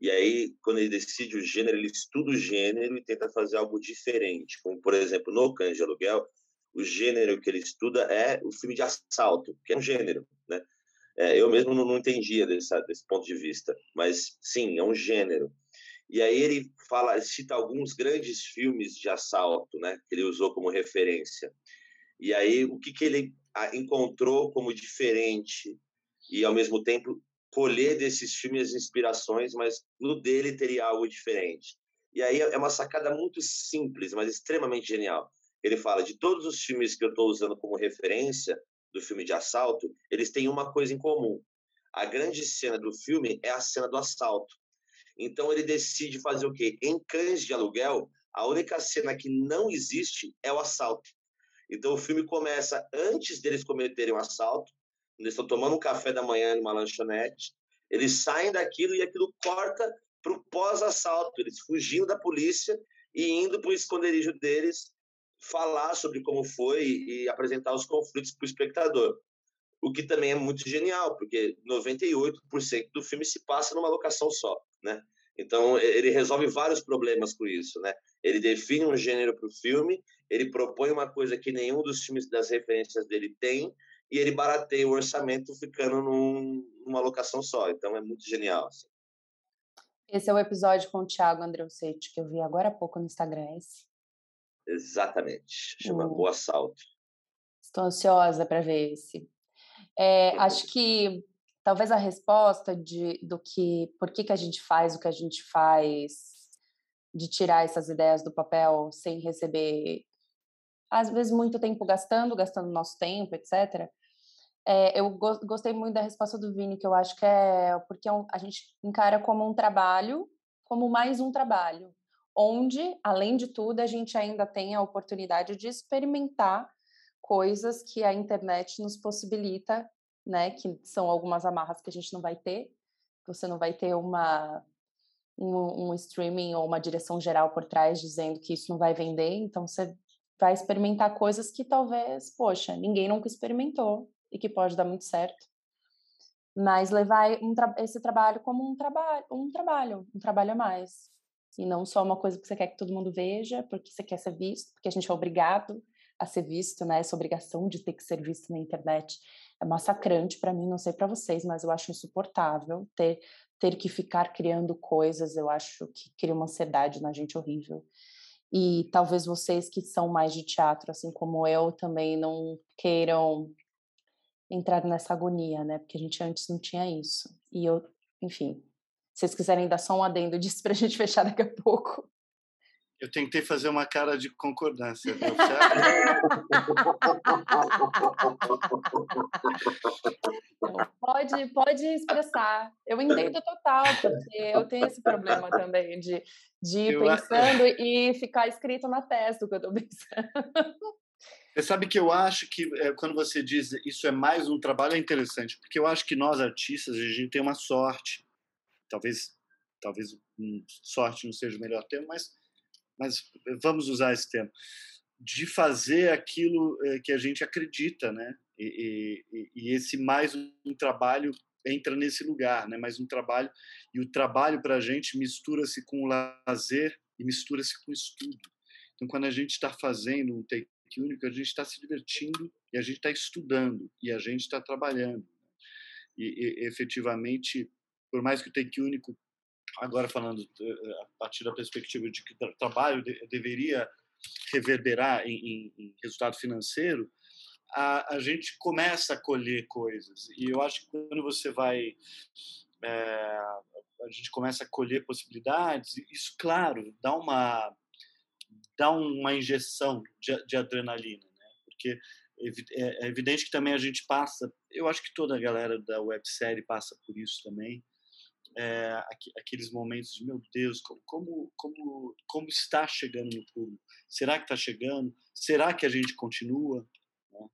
E aí, quando ele decide o gênero, ele estuda o gênero e tenta fazer algo diferente. Como, por exemplo, no Cães de Aluguel, o gênero que ele estuda é o filme de assalto, que é um gênero, né? É, eu mesmo não, entendia desse, desse ponto de vista, mas sim, é um gênero. E aí ele fala, cita alguns grandes filmes de assalto, né, que ele usou como referência. E aí o que que ele encontrou como diferente e ao mesmo tempo colher desses filmes as inspirações, mas no dele teria algo diferente. E aí é uma sacada muito simples, mas extremamente genial. Ele fala de todos os filmes que eu estou usando como referência do filme de assalto, eles têm uma coisa em comum. A grande cena do filme é a cena do assalto. Então ele decide fazer o quê? Em cães de aluguel, a única cena que não existe é o assalto. Então o filme começa antes deles cometerem o um assalto, eles estão tomando um café da manhã numa lanchonete, eles saem daquilo e aquilo corta para o pós-assalto, eles fugindo da polícia e indo para o esconderijo deles falar sobre como foi e apresentar os conflitos para o espectador. O que também é muito genial, porque 98% do filme se passa numa locação só, né? Então, ele resolve vários problemas com isso, né? Ele define um gênero para o filme, ele propõe uma coisa que nenhum dos filmes das referências dele tem, e ele barateia o orçamento ficando num, numa locação só. Então, é muito genial. Assim. Esse é o episódio com o Thiago Andreucete, que eu vi agora há pouco no Instagram, é esse? Exatamente. Chama hum. Boa Salto. Estou ansiosa para ver esse. É, acho que talvez a resposta de, do que, por que, que a gente faz o que a gente faz, de tirar essas ideias do papel sem receber, às vezes, muito tempo gastando, gastando nosso tempo, etc. É, eu go gostei muito da resposta do Vini, que eu acho que é porque é a gente encara como um trabalho, como mais um trabalho, onde, além de tudo, a gente ainda tem a oportunidade de experimentar coisas que a internet nos possibilita, né? Que são algumas amarras que a gente não vai ter. Você não vai ter uma um, um streaming ou uma direção geral por trás dizendo que isso não vai vender. Então você vai experimentar coisas que talvez, poxa, ninguém nunca experimentou e que pode dar muito certo. Mas levar um tra esse trabalho como um trabalho, um trabalho, um trabalho a mais. E não só uma coisa que você quer que todo mundo veja, porque você quer ser visto, porque a gente é obrigado a ser visto, né? Essa obrigação de ter que ser visto na internet é massacrante para mim, não sei para vocês, mas eu acho insuportável ter ter que ficar criando coisas, eu acho que cria uma ansiedade na gente horrível. E talvez vocês que são mais de teatro, assim como eu, também não queiram entrar nessa agonia, né? Porque a gente antes não tinha isso. E eu, enfim, se vocês quiserem dar só um adendo disso para a gente fechar daqui a pouco. Eu tentei fazer uma cara de concordância, deu pode, pode expressar. Eu entendo total, porque eu tenho esse problema também de, de ir pensando e ficar escrito na testa o que eu estou pensando. Você sabe que eu acho que é, quando você diz isso é mais um trabalho é interessante, porque eu acho que nós artistas a gente tem uma sorte, talvez talvez hum, sorte não seja o melhor termo, mas mas vamos usar esse termo, de fazer aquilo eh, que a gente acredita, né? E, e, e esse mais um trabalho entra nesse lugar, né? Mais um trabalho e o trabalho para a gente mistura-se com o lazer e mistura-se com o estudo. Então, quando a gente está fazendo um take único, a gente está se divertindo e a gente está estudando e a gente está trabalhando. Né? E, e, efetivamente, por mais que o take único agora falando eh, a partir da perspectiva de que o trabalho deveria reverberar em, em, em resultado financeiro, a, a, gente começa a colher coisas. E eu acho que quando você vai. É, a gente começa a colher possibilidades, isso, claro, dá uma, dá uma injeção de, de adrenalina, né? porque é, é evidente que também a gente passa. Eu acho que toda a galera da websérie passa por isso também é, aqueles momentos de meu Deus, como, como, como está chegando no público? Será que está chegando? Será que a gente continua? Né?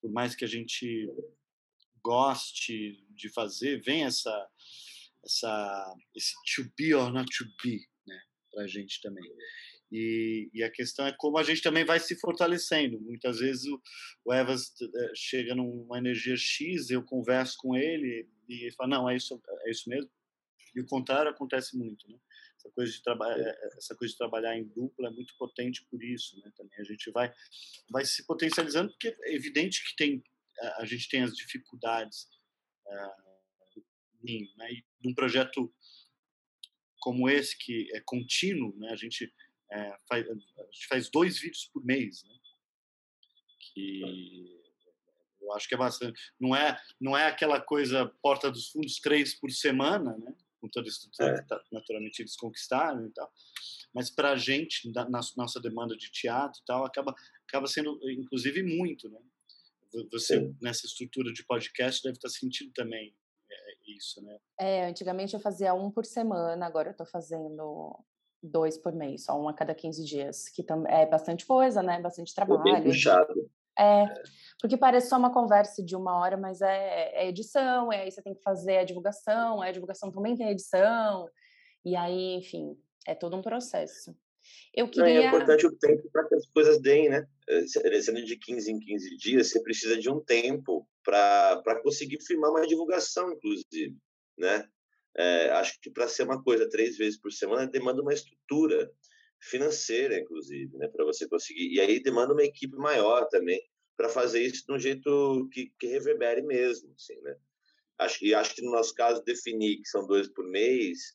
Por mais que a gente goste de fazer, vem essa, essa esse to be or not to be né, para a gente também. E, e, a questão é como a gente também vai se fortalecendo. Muitas vezes o, o Evas eh, chega numa energia X, eu converso com ele e ele fala, não, é isso, é isso mesmo, e o contrário acontece muito, né? Essa coisa de trabalhar, é, é, essa coisa de trabalhar em dupla é muito potente por isso, né? Também a gente vai vai se potencializando porque é evidente que tem a gente tem as dificuldades uh, né? E num projeto como esse que é contínuo, né? A gente é, faz, a gente faz dois vídeos por mês, né? Que eu acho que é bastante. Não é, não é aquela coisa porta dos fundos três por semana, né? Com toda a estrutura é. que tá, naturalmente eles conquistaram e tal. Mas para a gente, na nossa demanda de teatro e tal, acaba, acaba sendo, inclusive, muito, né? Você, Sim. nessa estrutura de podcast, deve estar tá sentindo também é, isso, né? É, antigamente eu fazia um por semana, agora eu estou fazendo dois por mês, só um a cada 15 dias, que é bastante coisa, né? Bastante trabalho. É bem puxado. É, porque parece só uma conversa de uma hora, mas é, é edição, é aí você tem que fazer a divulgação, a divulgação também tem edição, e aí, enfim, é todo um processo. Eu queria... É importante o tempo para que as coisas deem, né? Eh, sendo de 15 em 15 dias, você precisa de um tempo para conseguir firmar uma divulgação, inclusive, né? É, acho que para ser uma coisa três vezes por semana demanda uma estrutura financeira, inclusive, né, para você conseguir. E aí demanda uma equipe maior também para fazer isso de um jeito que, que reverbere mesmo, assim, né? Acho, e acho que no nosso caso definir que são dois por mês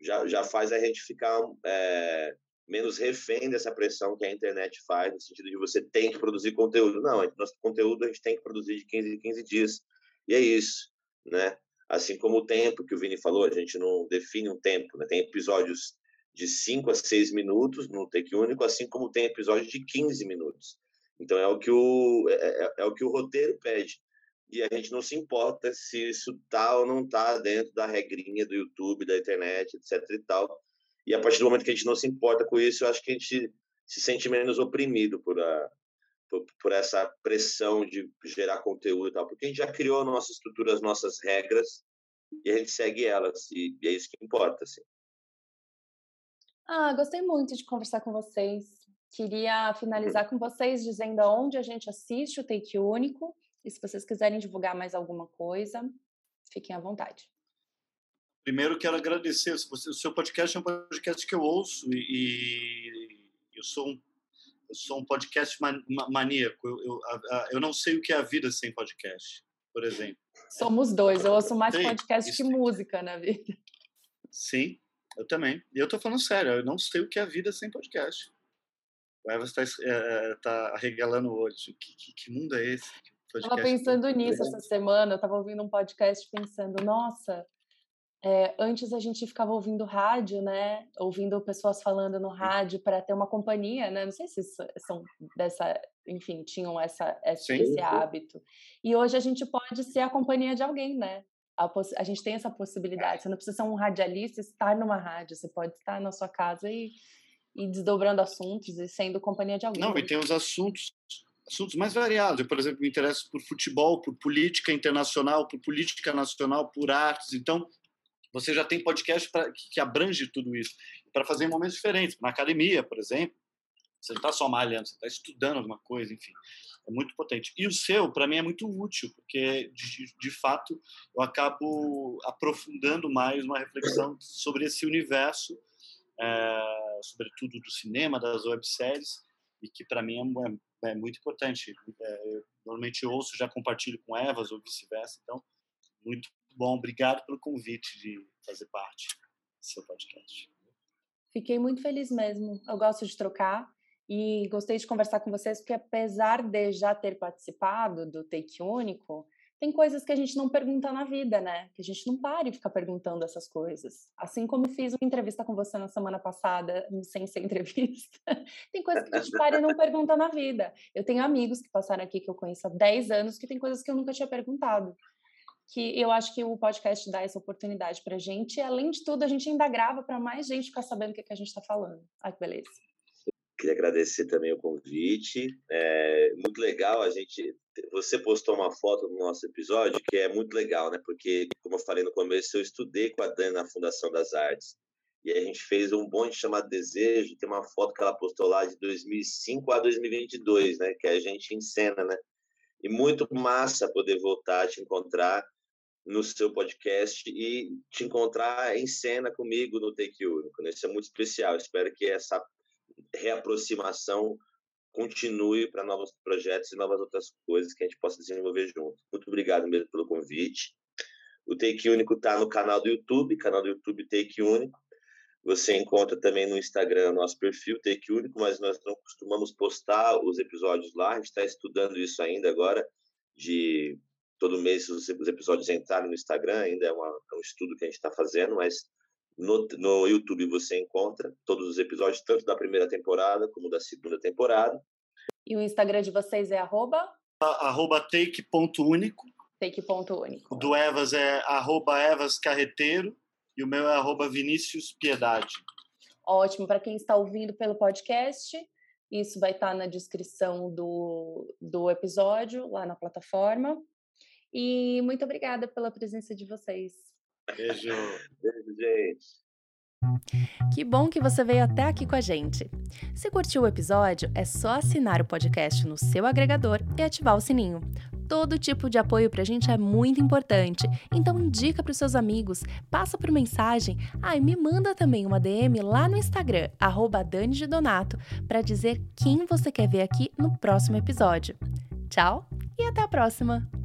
já, já faz a gente ficar é, menos refém dessa pressão que a internet faz, no sentido de você tem que produzir conteúdo. Não, nosso conteúdo a gente tem que produzir de 15 em 15 dias. E é isso, né? Assim como o tempo que o Vini falou, a gente não define um tempo, né? Tem episódios de 5 a 6 minutos no take único, assim como tem episódio de 15 minutos. Então é o que o é, é, é, o que o roteiro pede. E a gente não se importa se isso tá ou não tá dentro da regrinha do YouTube, da internet, etc e tal. E a partir do momento que a gente não se importa com isso, eu acho que a gente se sente menos oprimido por a por, por essa pressão de gerar conteúdo e tal, porque a gente já criou a nossa estrutura, as nossas regras e a gente segue elas e, e é isso que importa, assim. Ah, gostei muito de conversar com vocês. queria finalizar com vocês dizendo aonde a gente assiste o Take Único e se vocês quiserem divulgar mais alguma coisa, fiquem à vontade. Primeiro, quero agradecer. O seu podcast é um podcast que eu ouço e, eu sou um, eu sou um podcast maníaco. Eu, eu, eu não sei o que é a vida sem podcast, por exemplo. Somos dois. Eu ouço mais podcast que música na vida. Sim, eu também. E eu tô falando sério. Eu não sei o que é a vida sem podcast. O Eva está é, tá arregalando o olho. Que, que, que mundo é esse? Estava pensando nisso essa semana. Eu estava ouvindo um podcast pensando, nossa, é, antes a gente ficava ouvindo rádio, né? Ouvindo pessoas falando no rádio para ter uma companhia, né? Não sei se são dessa, enfim, tinham essa, esse, esse hábito. E hoje a gente pode ser a companhia de alguém, né? A, a, gente tem essa possibilidade. Você não precisa ser um radialista estar numa rádio. Você pode estar na sua casa e, e desdobrando assuntos e sendo companhia de alguém. Não, e tem os assuntos assuntos mais variados. Eu, por exemplo, me interesso por futebol, por política internacional, por política nacional, por artes. Então, você já tem podcast pra, que, que abrange tudo isso para fazer em momentos diferentes. Na academia, por exemplo, você não está só malhando, você está estudando alguma coisa, enfim. É muito potente. E o seu, para mim, é muito útil, porque, de, de fato, eu acabo aprofundando mais uma reflexão sobre esse universo, é, sobretudo do cinema, das webséries, e que, para mim, é, é, muito importante. É, eu normalmente ouço, já compartilho com Evas ou vice-versa, então, muito bom. Obrigado pelo convite de fazer parte do seu podcast. Fiquei muito feliz mesmo. Eu gosto de trocar e gostei de conversar com vocês porque apesar de já ter participado do Take Único, tem coisas que a gente não pergunta na vida, né? Que a gente não para e fica perguntando essas coisas. Assim como fiz uma entrevista com você na semana passada, sem ser entrevista. tem coisas que a gente para e não pergunta na vida. Eu tenho amigos que passaram aqui que eu conheço há 10 anos que tem coisas que eu nunca tinha perguntado que eu acho que o podcast dá essa oportunidade para a gente. E, além de tudo, a gente ainda grava para mais gente ficar sabendo o que, que a gente está falando. Ai, que beleza. Queria agradecer também o convite. É muito legal a gente. Você postou uma foto no nosso episódio que é muito legal, né? Porque, como eu falei no começo, eu estudei com a Dani na Fundação das Artes. E a gente fez um bonde chamado Desejo. Tem uma foto que ela postou lá de 2005 a 2022, né? Que a gente encena, né? E muito massa poder voltar a te encontrar no seu podcast e te encontrar em cena comigo no Take Único. Né? Isso é muito especial. Espero que essa reaproximação continue para novos projetos e novas outras coisas que a gente possa desenvolver junto. Muito obrigado mesmo pelo convite. O Take Único está no canal do YouTube, canal do YouTube Take Único. Você encontra também no Instagram nosso perfil Take Único, mas nós não costumamos postar os episódios lá. A gente está estudando isso ainda agora, de todo mês os, episódios entrarem no Instagram, ainda é, uma, é um estudo que a gente está fazendo, mas no, no YouTube você encontra todos os episódios, tanto da primeira temporada como da segunda temporada. E o Instagram de vocês é arroba? Arroba take.único. Take.único. O do Evas é arroba Evas Carreteiro e o meu é arroba Vinícius Piedade. Ótimo, para quem está ouvindo pelo podcast, isso vai estar tá na descrição do, do episódio, lá na plataforma. E muito obrigada pela presença de vocês. Beijo. Beijo, gente. Que bom que você veio até aqui com a gente. Se curtiu o episódio, é só assinar o podcast no seu agregador e ativar o sininho. Todo tipo de apoio pra gente é muito importante, então indica para os seus amigos, passa por mensagem, ah, e me manda também uma DM lá no Instagram, arroba Dani de Donato, para dizer quem você quer ver aqui no próximo episódio. Tchau e até a próxima!